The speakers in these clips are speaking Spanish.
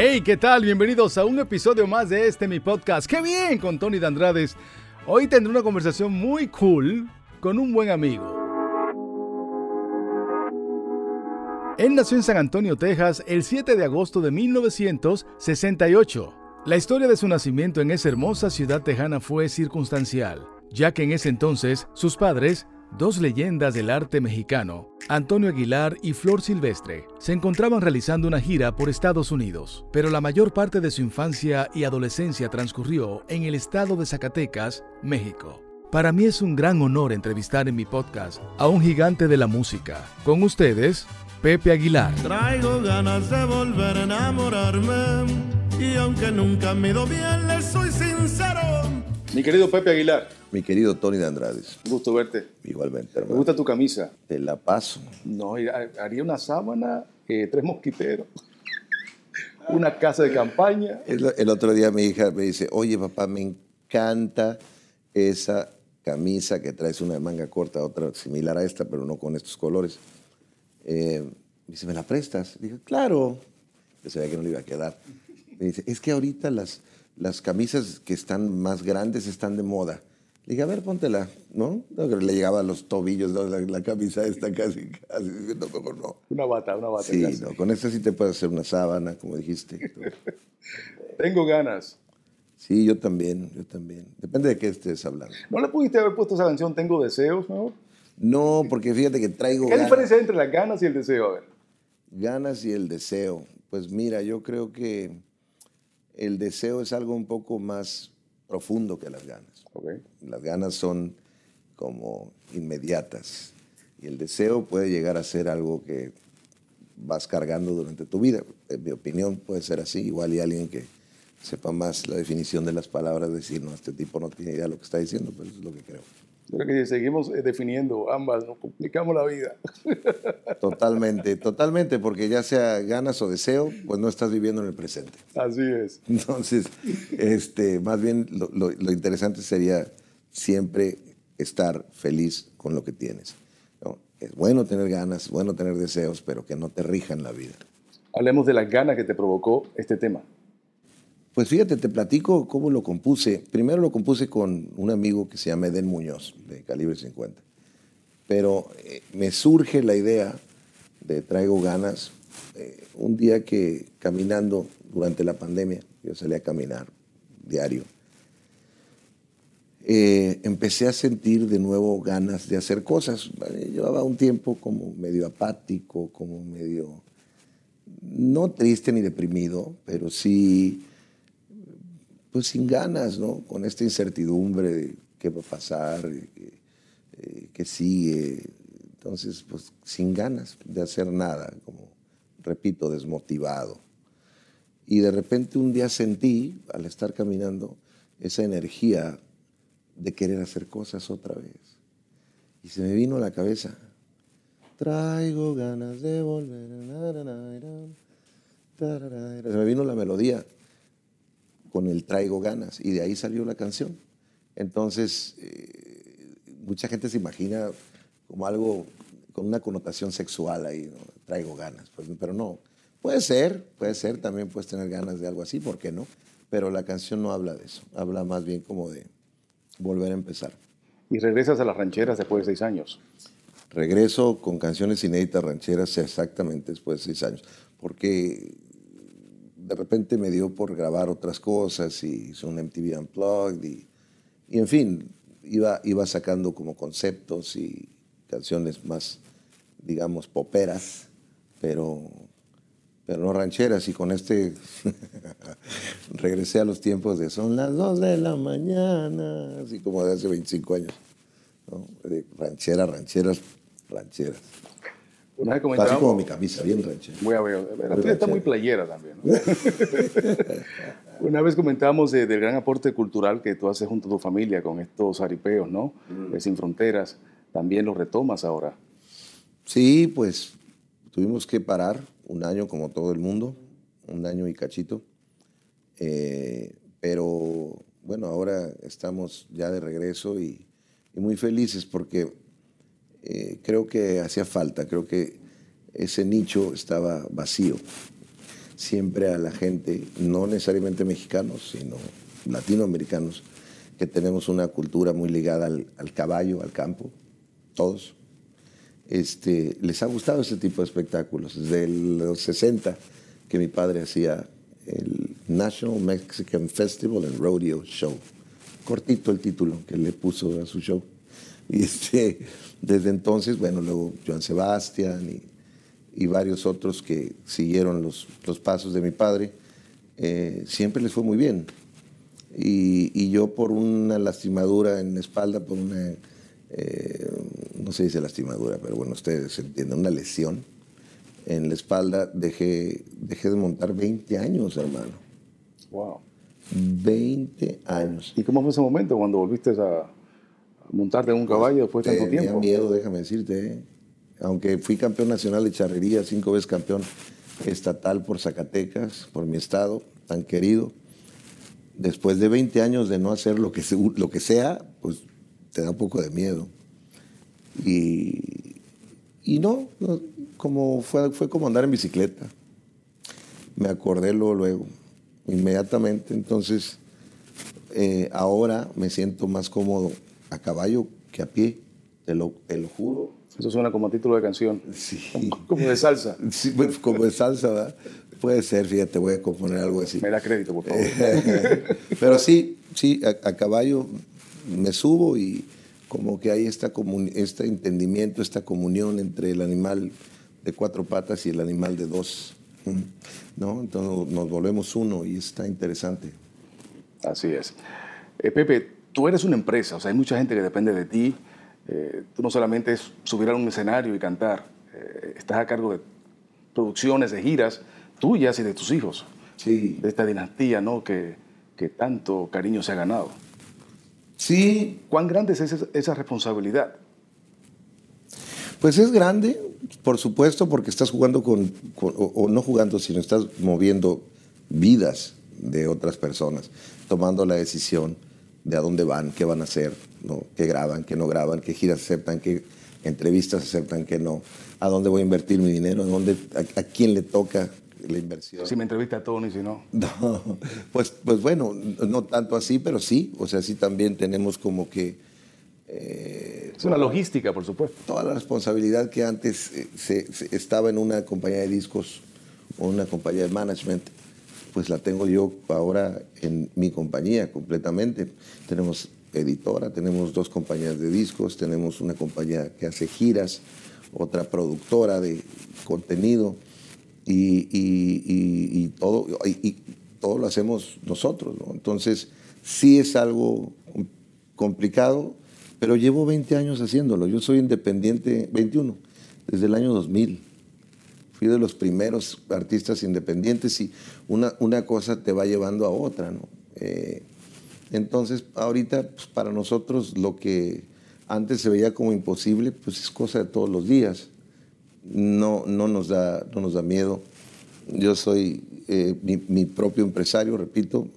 Hey, ¿qué tal? Bienvenidos a un episodio más de este mi podcast. ¡Qué bien! Con Tony Dandrades. Hoy tendré una conversación muy cool con un buen amigo. Él nació en San Antonio, Texas, el 7 de agosto de 1968. La historia de su nacimiento en esa hermosa ciudad tejana fue circunstancial, ya que en ese entonces sus padres Dos leyendas del arte mexicano, Antonio Aguilar y Flor Silvestre, se encontraban realizando una gira por Estados Unidos, pero la mayor parte de su infancia y adolescencia transcurrió en el estado de Zacatecas, México. Para mí es un gran honor entrevistar en mi podcast a un gigante de la música. Con ustedes, Pepe Aguilar. Traigo ganas de volver a enamorarme y aunque nunca me bien, le soy sincero. Mi querido Pepe Aguilar. Mi querido Tony de Andrades. Un gusto verte. Igualmente, Me hermano. gusta tu camisa. Te la paso. No, haría una sábana, eh, tres mosquiteros, una casa de campaña. El, el otro día mi hija me dice, oye papá, me encanta esa camisa que traes una de manga corta, otra similar a esta, pero no con estos colores. Eh, me dice, ¿me la prestas? Dije, claro. Yo sabía que no le iba a quedar. Me dice, es que ahorita las, las camisas que están más grandes están de moda. Le dije, a ver, póntela, ¿no? No, Le llegaba a los tobillos ¿no? la, la camisa esta casi, casi. No, mejor no. Una bata, una bata. Sí, casi. no, con esta sí te puedes hacer una sábana, como dijiste. Tengo ganas. Sí, yo también, yo también. Depende de qué estés hablando. ¿No le pudiste haber puesto esa canción Tengo deseos, mejor? No, porque fíjate que traigo ¿Qué ganas, diferencia hay entre las ganas y el deseo? A ver. ganas y el deseo. Pues mira, yo creo que el deseo es algo un poco más profundo que las ganas. Las ganas son como inmediatas y el deseo puede llegar a ser algo que vas cargando durante tu vida. En mi opinión puede ser así. Igual y alguien que sepa más la definición de las palabras decir, no, este tipo no tiene idea de lo que está diciendo, pero eso es lo que creo. Yo creo que si seguimos eh, definiendo ambas, nos complicamos la vida. Totalmente, totalmente, porque ya sea ganas o deseo, pues no estás viviendo en el presente. Así es. Entonces, este, más bien lo, lo- lo interesante sería siempre estar feliz con lo que tienes. ¿no? Es bueno tener ganas, es bueno tener deseos, pero que no te rijan la vida. Hablemos de las ganas que te provocó este tema. Pues fíjate, te platico cómo lo compuse. Primero lo compuse con un amigo que se llama Eden Muñoz, de Calibre 50. Pero eh, me surge la idea de Traigo Ganas eh, un día que caminando durante la pandemia, yo salí a caminar diario, eh, empecé a sentir de nuevo ganas de hacer cosas. Eh, Llevaba un tiempo como medio apático, como medio, no triste ni deprimido, pero sí pues sin ganas, ¿no? Con esta incertidumbre de qué va a pasar, eh, qué sigue. Entonces, pues sin ganas de hacer nada, como, repito, desmotivado. Y de repente un día sentí, al estar caminando, esa energía de querer hacer cosas otra vez. Y se me vino a la cabeza, traigo ganas de volver. Se me vino la melodía con el traigo ganas y de ahí salió la canción. Entonces, eh, mucha gente se imagina como algo con una connotación sexual ahí, ¿no? traigo ganas, pues, pero no. Puede ser, puede ser, también puedes tener ganas de algo así, ¿por qué no? Pero la canción no habla de eso, habla más bien como de volver a empezar. Y regresas a las rancheras después de seis años. Regreso con canciones inéditas rancheras exactamente después de seis años, porque de repente me dio por grabar otras cosas y hice un MTV Unplugged y, y en fin, iba, iba sacando como conceptos y canciones más, digamos, poperas, pero, pero no rancheras y con este regresé a los tiempos de son las dos de la mañana, así como de hace 25 años. ¿no? De ranchera, rancheras, rancheras. Una vez Así como mi camisa, bien ranchera. la tuya está muy playera también. ¿no? Una vez comentábamos de- del gran aporte cultural que tú haces junto a tu familia con estos aripeos, ¿no? De Sin Fronteras. También lo retomas ahora. Sí, pues tuvimos que parar un año como todo el mundo, un año y cachito. Eh, pero bueno, ahora estamos ya de regreso y, y muy felices porque eh, creo que hacía falta, creo que ese nicho estaba vacío. siempre a la gente, no necesariamente mexicanos, sino latinoamericanos, que tenemos una cultura muy ligada al, caballo, al campo, todos. Este, les ha gustado ese tipo de espectáculos. Desde los 60 que mi padre hacía el National Mexican Festival and Rodeo Show. Cortito el título que le puso a su show. Y este, desde entonces, bueno, luego Joan Sebastián y, varios otros que siguieron los, los pasos de mi padre, eh, siempre les fue muy bien. Y, yo por una lastimadura en la espalda, por una, eh, no se dice lastimadura, pero bueno, ustedes entienden, una lesión en la espalda, dejé, dejé de montar 20 años, hermano. Wow. 20 años. ¿Y cómo fue ese momento cuando volviste a montarte en un caballo después de tanto tiempo? miedo, déjame decirte. ¿eh? Aunque fui campeón nacional de charrería, cinco veces campeón estatal por Zacatecas, por mi estado, tan querido después de 20 años de no hacer lo que, lo que sea, pues te da un poco de miedo. Y, y no, como fue, fue como andar en bicicleta. Me acordé luego, luego inmediatamente. Entonces, eh, ahora me siento más cómodo a caballo que a pie, te lo, te lo juro. Eso suena como título de canción. Sí. Como de salsa. Sí, pues, como de salsa, ¿verdad? Puede ser, fíjate, voy a componer algo así. Me da crédito, por favor. Pero sí, sí, a, caballo me subo y como que hay esta este entendimiento, esta comunión entre el animal de cuatro patas y el animal de dos. ¿no? Entonces nos volvemos uno y está interesante. Así es. Eh, Pepe, tú eres una empresa, o sea, hay mucha gente que depende de ti. Eh, tú no solamente es subir a un escenario y cantar, eh, estás a cargo de producciones, de giras tuyas y de tus hijos. Sí. De esta dinastía, ¿no? Que, que tanto cariño se ha ganado. Sí. ¿Cuán grande es esa, responsabilidad? Pues es grande, por supuesto, porque estás jugando con, o, no jugando, sino estás moviendo vidas de otras personas, tomando la decisión de a dónde van, qué van a hacer, ¿no? qué graban, qué no graban, qué giras aceptan, qué entrevistas aceptan, qué no, a dónde voy a invertir mi dinero, a, dónde, a quién le toca la inversión. Si me entrevista a Tony, si no. No, pues, pues bueno, no tanto así, pero sí, o sea, sí también tenemos como que... Eh, es una logística, por supuesto. Toda la responsabilidad que antes eh, se, estaba en una compañía de discos o una compañía de management, pues la tengo yo ahora en mi compañía completamente. Tenemos editora, tenemos dos compañías de discos, tenemos una compañía que hace giras, otra productora de contenido y, todo, y, todo lo hacemos nosotros. Entonces, sí es algo complicado, pero llevo 20 años haciéndolo. Yo soy independiente, 21, desde el año 2000. Fui de los primeros artistas independientes y una, una cosa te va llevando a otra. ¿no? Eh, entonces, ahorita, pues, para nosotros lo que antes se veía como imposible, pues es cosa de todos los días no, no, nos, da, no nos da miedo. Yo soy eh, mi, propio empresario, repito,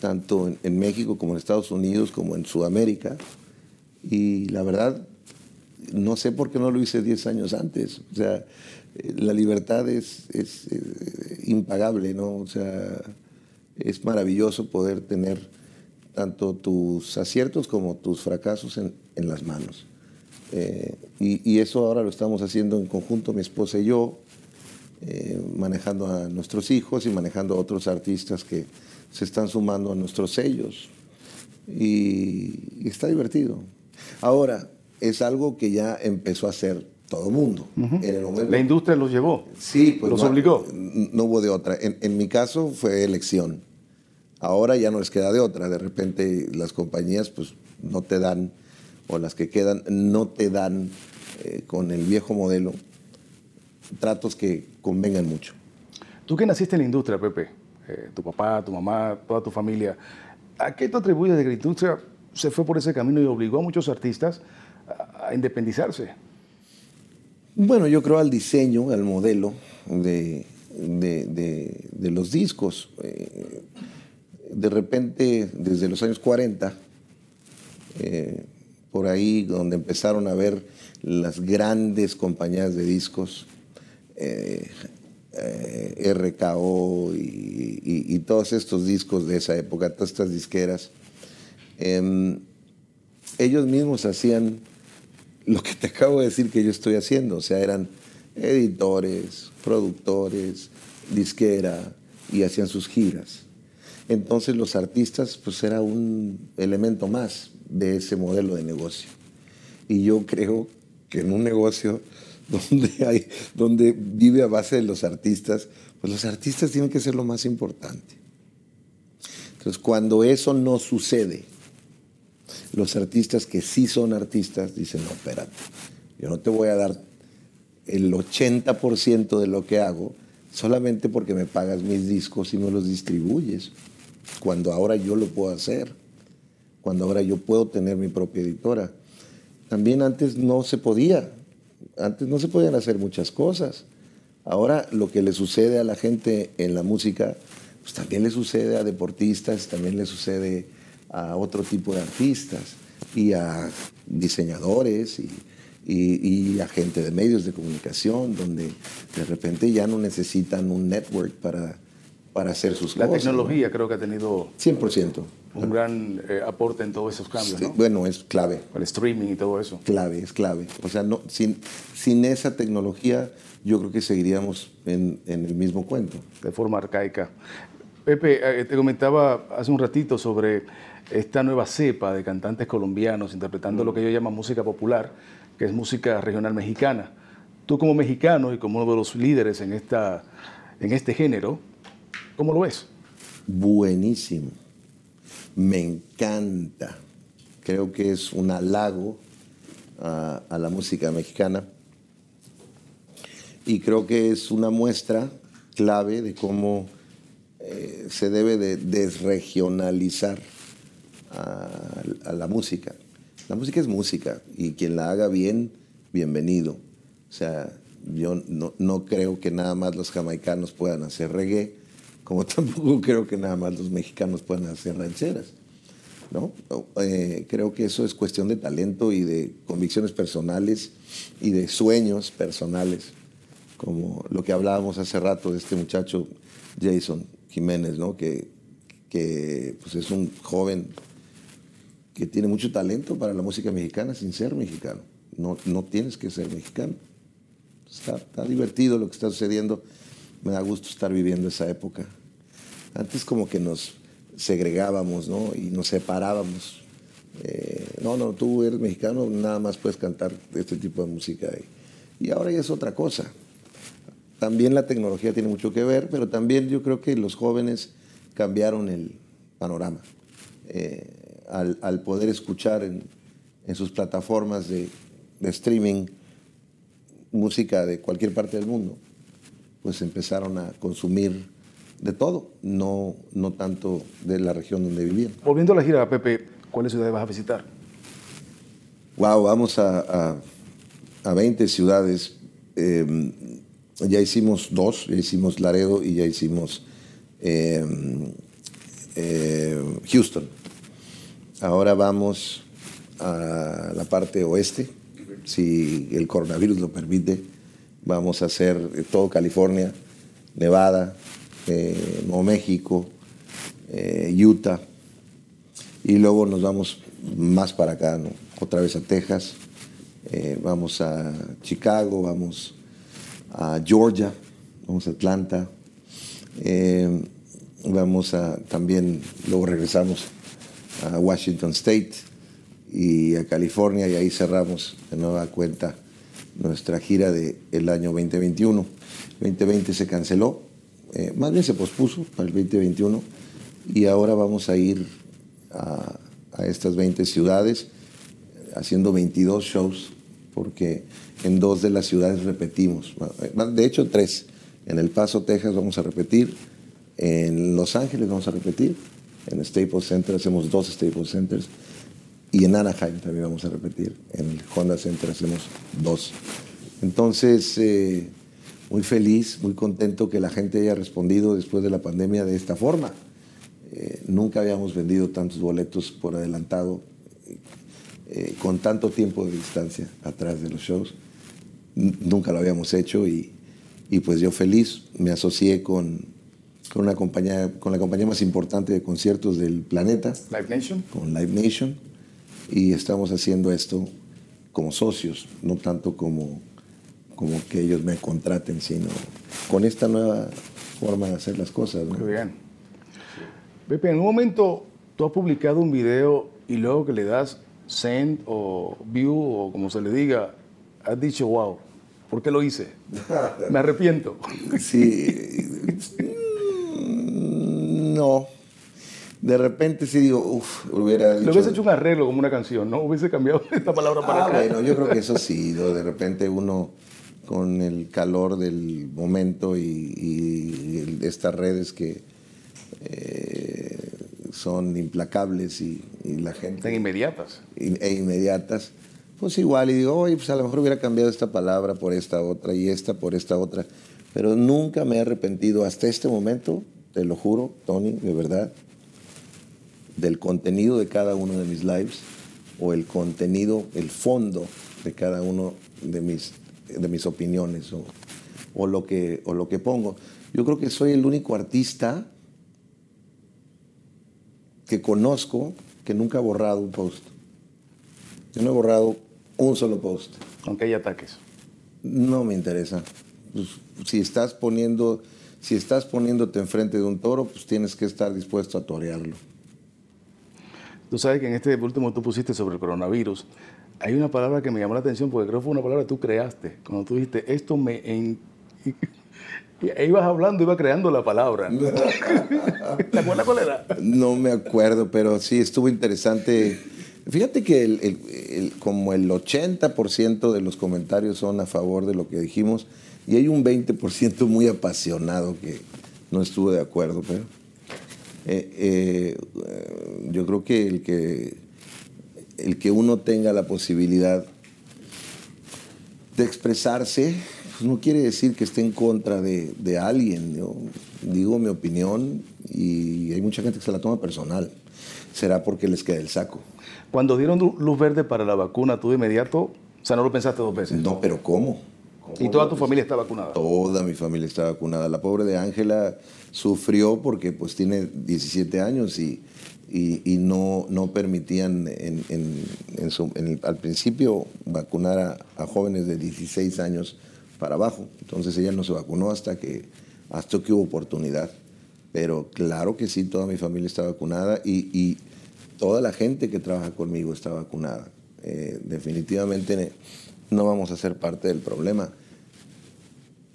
tanto en, México como en Estados Unidos, como en Sudamérica. Y la verdad, no sé por qué no lo hice 10 años antes. O sea, eh, la libertad es, es eh, impagable, ¿no? O sea, es maravilloso poder tener tanto tus aciertos como tus fracasos en, en las manos. Eh, y, eso ahora lo estamos haciendo en conjunto, mi esposa y yo, manejando a nuestros hijos y manejando a otros artistas que se están sumando a nuestros sellos. Y, está divertido. Ahora, es algo que ya empezó a hacer todo el mundo. La industria los llevó. Sí, pues los obligó. No hubo de otra. En, en, mi caso fue elección. Ahora ya no les queda de otra. De repente las compañías pues no te dan o las que quedan no te dan eh, con el viejo modelo tratos que convengan mucho. Tú que naciste en la industria, Pepe, eh, tu papá, tu mamá, toda tu familia, ¿a qué te atribuyes de que la industria se fue por ese camino y obligó a muchos artistas a, independizarse? Bueno, yo creo al diseño, al modelo de, los discos. Eh, de repente, desde los años 40, por ahí donde empezaron a ver las grandes compañías de discos, eh, eh, RKO y, todos estos discos de esa época, todas estas disqueras, em, ellos mismos hacían lo que te acabo de decir que yo estoy haciendo, o sea, eran editores, productores, disquera y hacían sus giras. Entonces los artistas pues era un elemento más de ese modelo de negocio. Y yo creo que en un negocio donde, vive a base de los artistas, pues los artistas tienen que ser lo más importante. Entonces, cuando eso no sucede, los artistas que sí son artistas dicen, no, espérate, yo no te voy a dar el 80% de lo que hago solamente porque me pagas mis discos y me los distribuyes, cuando ahora yo lo puedo hacer, cuando ahora yo puedo tener mi propia editora. También antes no se podía, antes no se podían hacer muchas cosas. Ahora lo que le sucede a la gente en la música, pues también le sucede a deportistas, también le sucede a otro tipo de artistas y a diseñadores y, y, a gente de medios de comunicación, donde de repente ya no necesitan un network para, para hacer sus la cosas. La tecnología creo que ha tenido 100%. un gran eh, aporte en todos esos cambios. ¿no? Bueno, es clave. El streaming y todo eso. Clave, es clave. O sea, no, sin, sin esa tecnología yo creo que seguiríamos en, en el mismo cuento. De forma arcaica. Pepe, eh, te comentaba hace un ratito sobre esta nueva cepa de cantantes colombianos interpretando lo que yo llamo música popular, que es música regional mexicana. Tú como mexicano y como uno de los líderes en, esta, en este género, ¿cómo lo ves? Buenísimo. Me encanta. Creo que es un halago a, a la música mexicana. Y creo que es una muestra clave de cómo eh, se debe de desregionalizar a, la música. La música es música y quien la haga bien, bienvenido. O sea, yo no, creo que nada más los jamaicanos puedan hacer reggae, como tampoco creo que nada más los mexicanos puedan hacer rancheras. ¿no? Eh, creo que eso es cuestión de talento y de convicciones personales y de sueños personales, como lo que hablábamos hace rato de este muchacho Jason Jiménez, ¿no? que, que pues es un joven que tiene mucho talento para la música mexicana sin ser mexicano. No, no tienes que ser mexicano. Está, está, divertido lo que está sucediendo. Me da gusto estar viviendo esa época. Antes como que nos segregábamos ¿no? y nos separábamos. Eh, no, no, tú eres mexicano, nada más puedes cantar este tipo de música. Y ahora ya es otra cosa. También la tecnología tiene mucho que ver, pero también yo creo que los jóvenes cambiaron el panorama. Eh, al, poder escuchar en, sus plataformas de, streaming música de cualquier parte del mundo, pues empezaron a consumir de todo, no, no tanto de la región donde vivían. Volviendo a la gira, Pepe, ¿cuáles ciudades vas a visitar? Wow, vamos a, a, 20 ciudades. Em, ya hicimos dos, ya hicimos Laredo y ya hicimos em, eh, Houston. Ahora vamos a la parte oeste, si el coronavirus lo permite. Vamos a hacer todo California, Nevada, eh, Nuevo México, eh, Utah. Y luego nos vamos más para acá, otra vez a Texas. Eh, vamos a Chicago, vamos a Georgia, vamos a Atlanta. vamos a también, luego regresamos a Washington State y a California y ahí cerramos de nueva cuenta nuestra gira del año 2021. 2020 se canceló, eh, más bien se pospuso para el 2021 y ahora vamos a ir a, estas 20 ciudades haciendo 22 shows porque en dos de las ciudades repetimos, de hecho tres. En El Paso, Texas vamos a repetir, en Los Ángeles vamos a repetir en Staples Center hacemos dos Staples Centers. Y en Anaheim también vamos a repetir. En el Honda Center hacemos dos. Entonces, eh, muy feliz, muy contento que la gente haya respondido después de la pandemia de esta forma. Eh, nunca habíamos vendido tantos boletos por adelantado, eh, con tanto tiempo de distancia atrás de los shows. nunca lo habíamos hecho y, Y pues yo feliz, me asocié con, con, una compañía, con la compañía más importante de conciertos del planeta. Live Nation. Con Live Nation. Y estamos haciendo esto como socios, no tanto como, como que ellos me contraten, sino con esta nueva forma de hacer las cosas. Muy bien. Pepe, en un momento tú has publicado un video y luego que le das send o view o como se le diga, has dicho, wow, ¿por qué lo hice? Me arrepiento. Sí. No. De repente sí digo, uff, hubiera dicho... Le hubiese hecho un arreglo como una canción, ¿no? Hubiese cambiado esta palabra para ah, acá. Bueno, yo creo que eso sí, de repente uno con el calor del momento y, estas redes que eh, son implacables y, la gente... En inmediatas. e inmediatas. Pues igual, y digo, oye, pues a lo mejor hubiera cambiado esta palabra por esta otra y esta por esta otra. Pero nunca me he arrepentido hasta este momento, te lo juro, Tony, de verdad, del contenido de cada uno de mis lives o el contenido, el fondo de cada uno de mis, de mis opiniones o, o, lo que, o lo que pongo. Yo creo que soy el único artista que conozco que nunca ha borrado un post. Yo no he borrado un solo post. Aunque hay ataques. No me interesa. Pues, si estás poniendo, si estás poniéndote enfrente de un toro, pues tienes que estar dispuesto a torearlo. Tú sabes que en este último tú pusiste sobre el coronavirus. Hay una palabra que me llamó la atención porque creo que fue una palabra que tú creaste. Cuando tú dijiste, esto me... Y ibas hablando, iba creando la palabra. ¿Te acuerdas cuál era? No me acuerdo, pero sí estuvo interesante. Fíjate que el, como el 80% de los comentarios son a favor de lo que dijimos y hay un 20% muy apasionado que no estuvo de acuerdo, pero eh, eh, yo creo que el que el que uno tenga la posibilidad de expresarse pues no quiere decir que esté en contra de, alguien. Yo digo mi opinión y hay mucha gente que se la toma personal. Será porque les queda el saco. Cuando dieron luz verde para la vacuna, tú de inmediato, o sea, no lo pensaste dos veces. No, pero ¿cómo? ¿Y toda tu familia está vacunada? Toda mi familia está vacunada. La pobre de Ángela sufrió porque pues tiene 17 años y, y, no, no permitían en, en, al principio vacunar a, a, jóvenes de 16 años para abajo. Entonces ella no se vacunó hasta que, hasta que hubo oportunidad. Pero claro que sí, toda mi familia está vacunada y, toda la gente que trabaja conmigo está vacunada. Eh, definitivamente no vamos a ser parte del problema.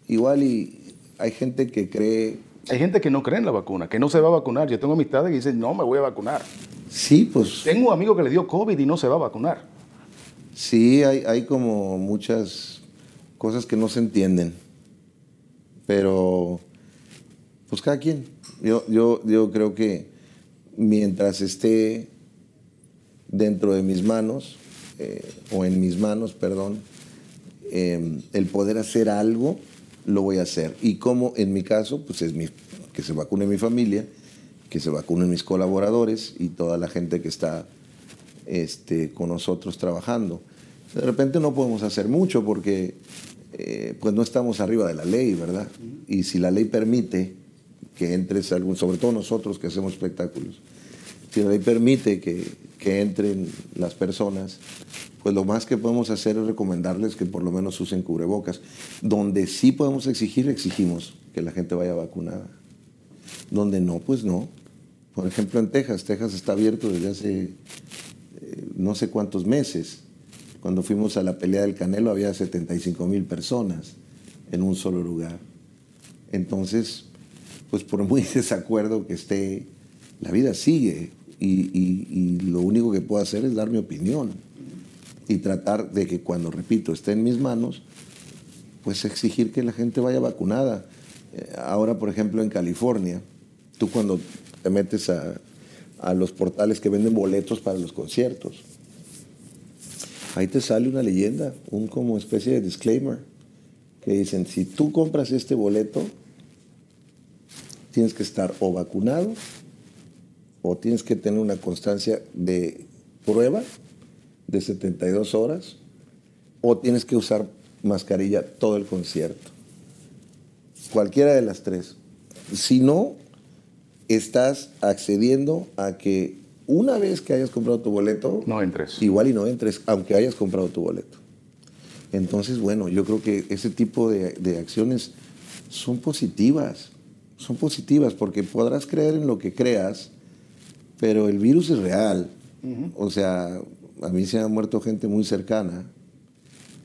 Igual y hay gente que cree... Hay gente que no cree en la vacuna, que no se va a vacunar. Yo tengo amistades que dicen, no, me voy a vacunar. Sí, pues... Tengo un amigo que le dio COVID y no se va a vacunar. Sí, hay, hay como muchas cosas que no se entienden. Pero, pues cada quien. Yo, yo, yo creo que mientras esté dentro de mis manos, eh, o en mis manos, perdón, em, el poder hacer algo, lo voy a hacer. Y como en mi caso, pues es mi, que se vacune mi familia, que se vacunen mis colaboradores y toda la gente que está este, con nosotros trabajando. De repente no podemos hacer mucho porque eh, pues no estamos arriba de la ley, ¿verdad? Y si la ley permite que entres algún, sobre todo nosotros que hacemos espectáculos, si la ley permite que, que entren las personas, pues lo más que podemos hacer es recomendarles que por lo menos usen cubrebocas. Donde sí podemos exigir, exigimos que la gente vaya vacunada. Donde no, pues no. Por ejemplo, en Texas, Texas está abierto desde hace eh, no sé cuántos meses cuando fuimos a la pelea del Canelo había 75 mil personas en un solo lugar. Entonces, pues por muy desacuerdo que esté, la vida sigue y, lo único que puedo hacer es dar mi opinión y tratar de que cuando, repito, esté en mis manos, pues exigir que la gente vaya vacunada. Eh, ahora, por ejemplo, en California, tú cuando te metes a, a los portales que venden boletos para los conciertos, ahí te sale una leyenda, un como especie de disclaimer, que dicen, si tú compras este boleto, tienes que estar o vacunado o tienes que tener una constancia de prueba de 72 horas o tienes que usar mascarilla todo el concierto. Cualquiera de las tres. Si no, estás accediendo a que una vez que hayas comprado tu boleto, No entres. igual y no entres, aunque hayas comprado tu boleto. Entonces, bueno, yo creo que ese tipo de, de acciones son positivas, son positivas, porque podrás creer en lo que creas, pero el virus es real. O sea, a mí se ha muerto gente muy cercana,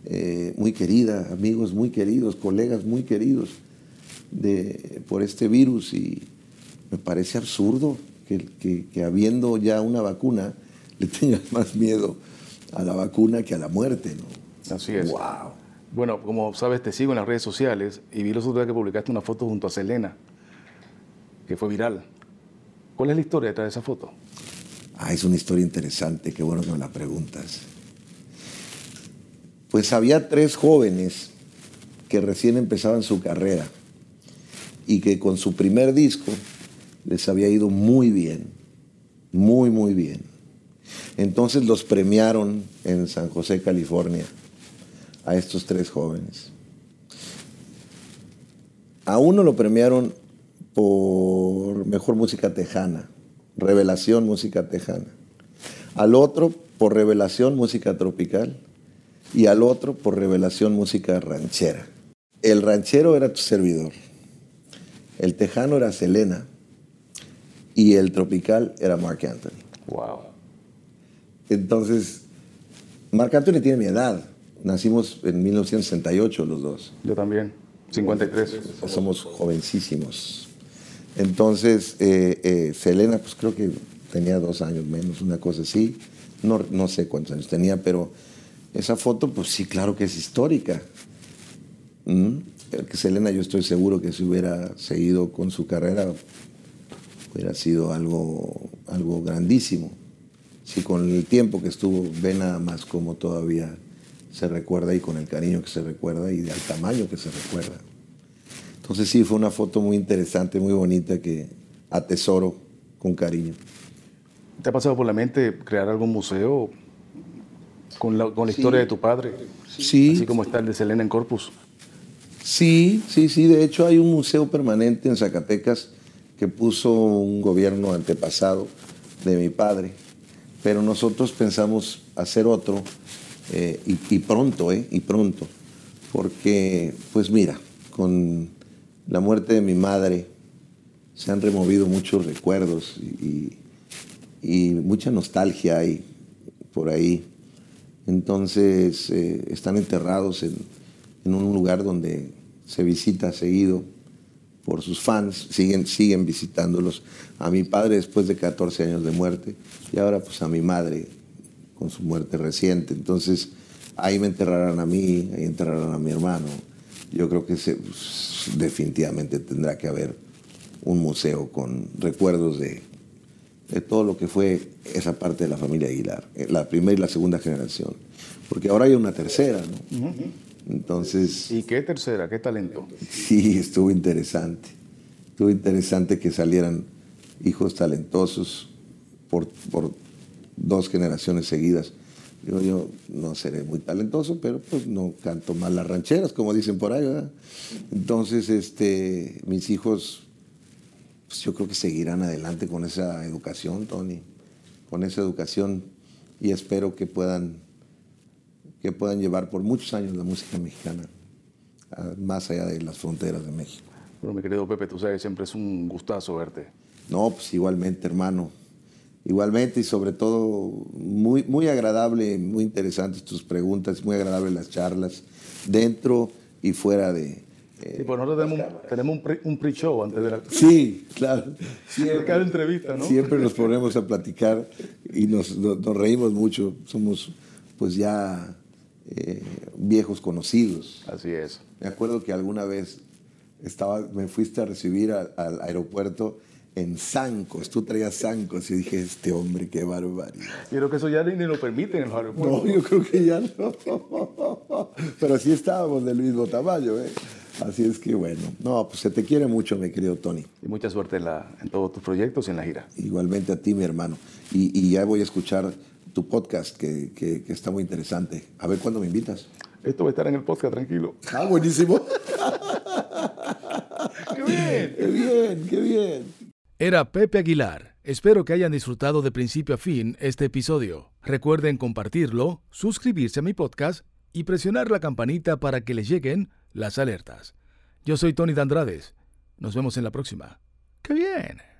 eh, muy querida, amigos muy queridos, colegas muy queridos de, por este virus y me parece absurdo que, que- que habiendo ya una vacuna le tengas más miedo a la vacuna que a la muerte, ¿no? Así es. Wow. Bueno, como sabes, te sigo en las redes sociales y vi los otros días que publicaste una foto junto a Selena, que fue viral. ¿Cuál es la historia detrás de esa foto? Ah, es una historia interesante, qué bueno que me la preguntas. Pues había tres jóvenes que recién empezaban su carrera y que con su primer disco les había ido muy bien, muy, muy bien. Entonces los premiaron en San José, California, a estos tres jóvenes. A uno lo premiaron por Mejor Música Tejana, Revelación Música Tejana. Al otro por Revelación Música Tropical y al otro por Revelación Música Ranchera. El ranchero era tu servidor, el tejano era Selena y el tropical era Mark Anthony. Wow. Entonces, Marc Anthony tiene mi edad. Nacimos en 1968 los dos. Yo también. 53. Somos jovencísimos. Entonces, eh, eh, Selena, pues creo que tenía dos años menos, una cosa así. No, no sé cuántos años tenía, pero esa foto, pues sí, claro que es histórica. ¿Mm? Que Selena, yo estoy seguro que si hubiera seguido con su carrera, hubiera sido algo, algo grandísimo. Si con el tiempo que estuvo, ve nada más como todavía se recuerda y con el cariño que se recuerda y del tamaño que se recuerda. Entonces sí, fue una foto muy interesante, muy bonita que atesoro con cariño. ¿Te ha pasado por la mente crear algún museo con la, con la historia de tu padre? Sí, Así como está el de Selena en Corpus. Sí, sí, sí. De hecho, hay un museo permanente en Zacatecas que puso un gobierno antepasado de mi padre. Pero nosotros pensamos hacer otro eh, y, y pronto, ¿eh? Y pronto. Porque, pues mira, con la muerte de mi madre se han removido muchos recuerdos y, mucha nostalgia hay por ahí. Entonces, eh, están enterrados en, en un lugar donde se visita seguido por sus fans, siguen, siguen visitándolos. A mi padre después de 14 años de muerte y ahora pues a mi madre con su muerte reciente. Entonces ahí me enterrarán a mí, ahí enterrarán a mi hermano. Yo creo que se, definitivamente tendrá que haber un museo con recuerdos de, de todo lo que fue esa parte de la familia Aguilar, eh, la primera y la segunda generación. Porque ahora hay una tercera, ¿no? Entonces, ¿Y qué tercera? ¿Qué talento? sí, estuvo interesante. Estuvo interesante que salieran hijos talentosos por, por dos generaciones seguidas. Digo, yo no seré muy talentoso, pero pues no canto mal las rancheras, como dicen por ahí, ¿verdad? Entonces, este, mis hijos, pues yo creo que seguirán adelante con esa educación, Tony, con esa educación y espero que puedan, que puedan llevar por muchos años la música mexicana, más allá de las fronteras de México. Bueno, mi querido Pepe, tú sabes, siempre es un gustazo verte. No, pues igualmente, hermano. Igualmente y sobre todo muy, muy agradable, muy interesantes tus preguntas, muy agradables las charlas, dentro y fuera de... eh, Y pues nosotros tenemos, un- tenemos un pre- un pre-show antes de la sí, claro. de cada entrevista, ¿no? Siempre nos ponemos a platicar y nos, nos- nos reímos mucho. Somos pues ya eh, viejos conocidos. Así es. Me acuerdo que alguna vez estaba, me fuiste a recibir al, al aeropuerto en zancos. Tú traías zancos y dije, este hombre, qué barbaridad. Quiero que eso ya ni, lo permiten en los aeropuertos. No, yo creo que ya no. Pero así estábamos del mismo tamaño, ¿eh? Así es que bueno. No, pues se te quiere mucho, mi querido Tony. Y mucha suerte en, la, en todos tus proyectos y en la gira. Igualmente a ti, mi hermano. Y, y ya voy a escuchar tu podcast, que, que- que está muy interesante. A ver cuándo me invitas. Esto va a estar en el podcast, tranquilo. Ah, buenísimo. bien! ¡Qué bien, qué bien! Era Pepe Aguilar. Espero que hayan disfrutado de principio a fin este episodio. Recuerden compartirlo, suscribirse a mi podcast y presionar la campanita para que les lleguen las alertas. Yo soy Tony Dandrades. Nos vemos en la próxima. ¡Qué bien!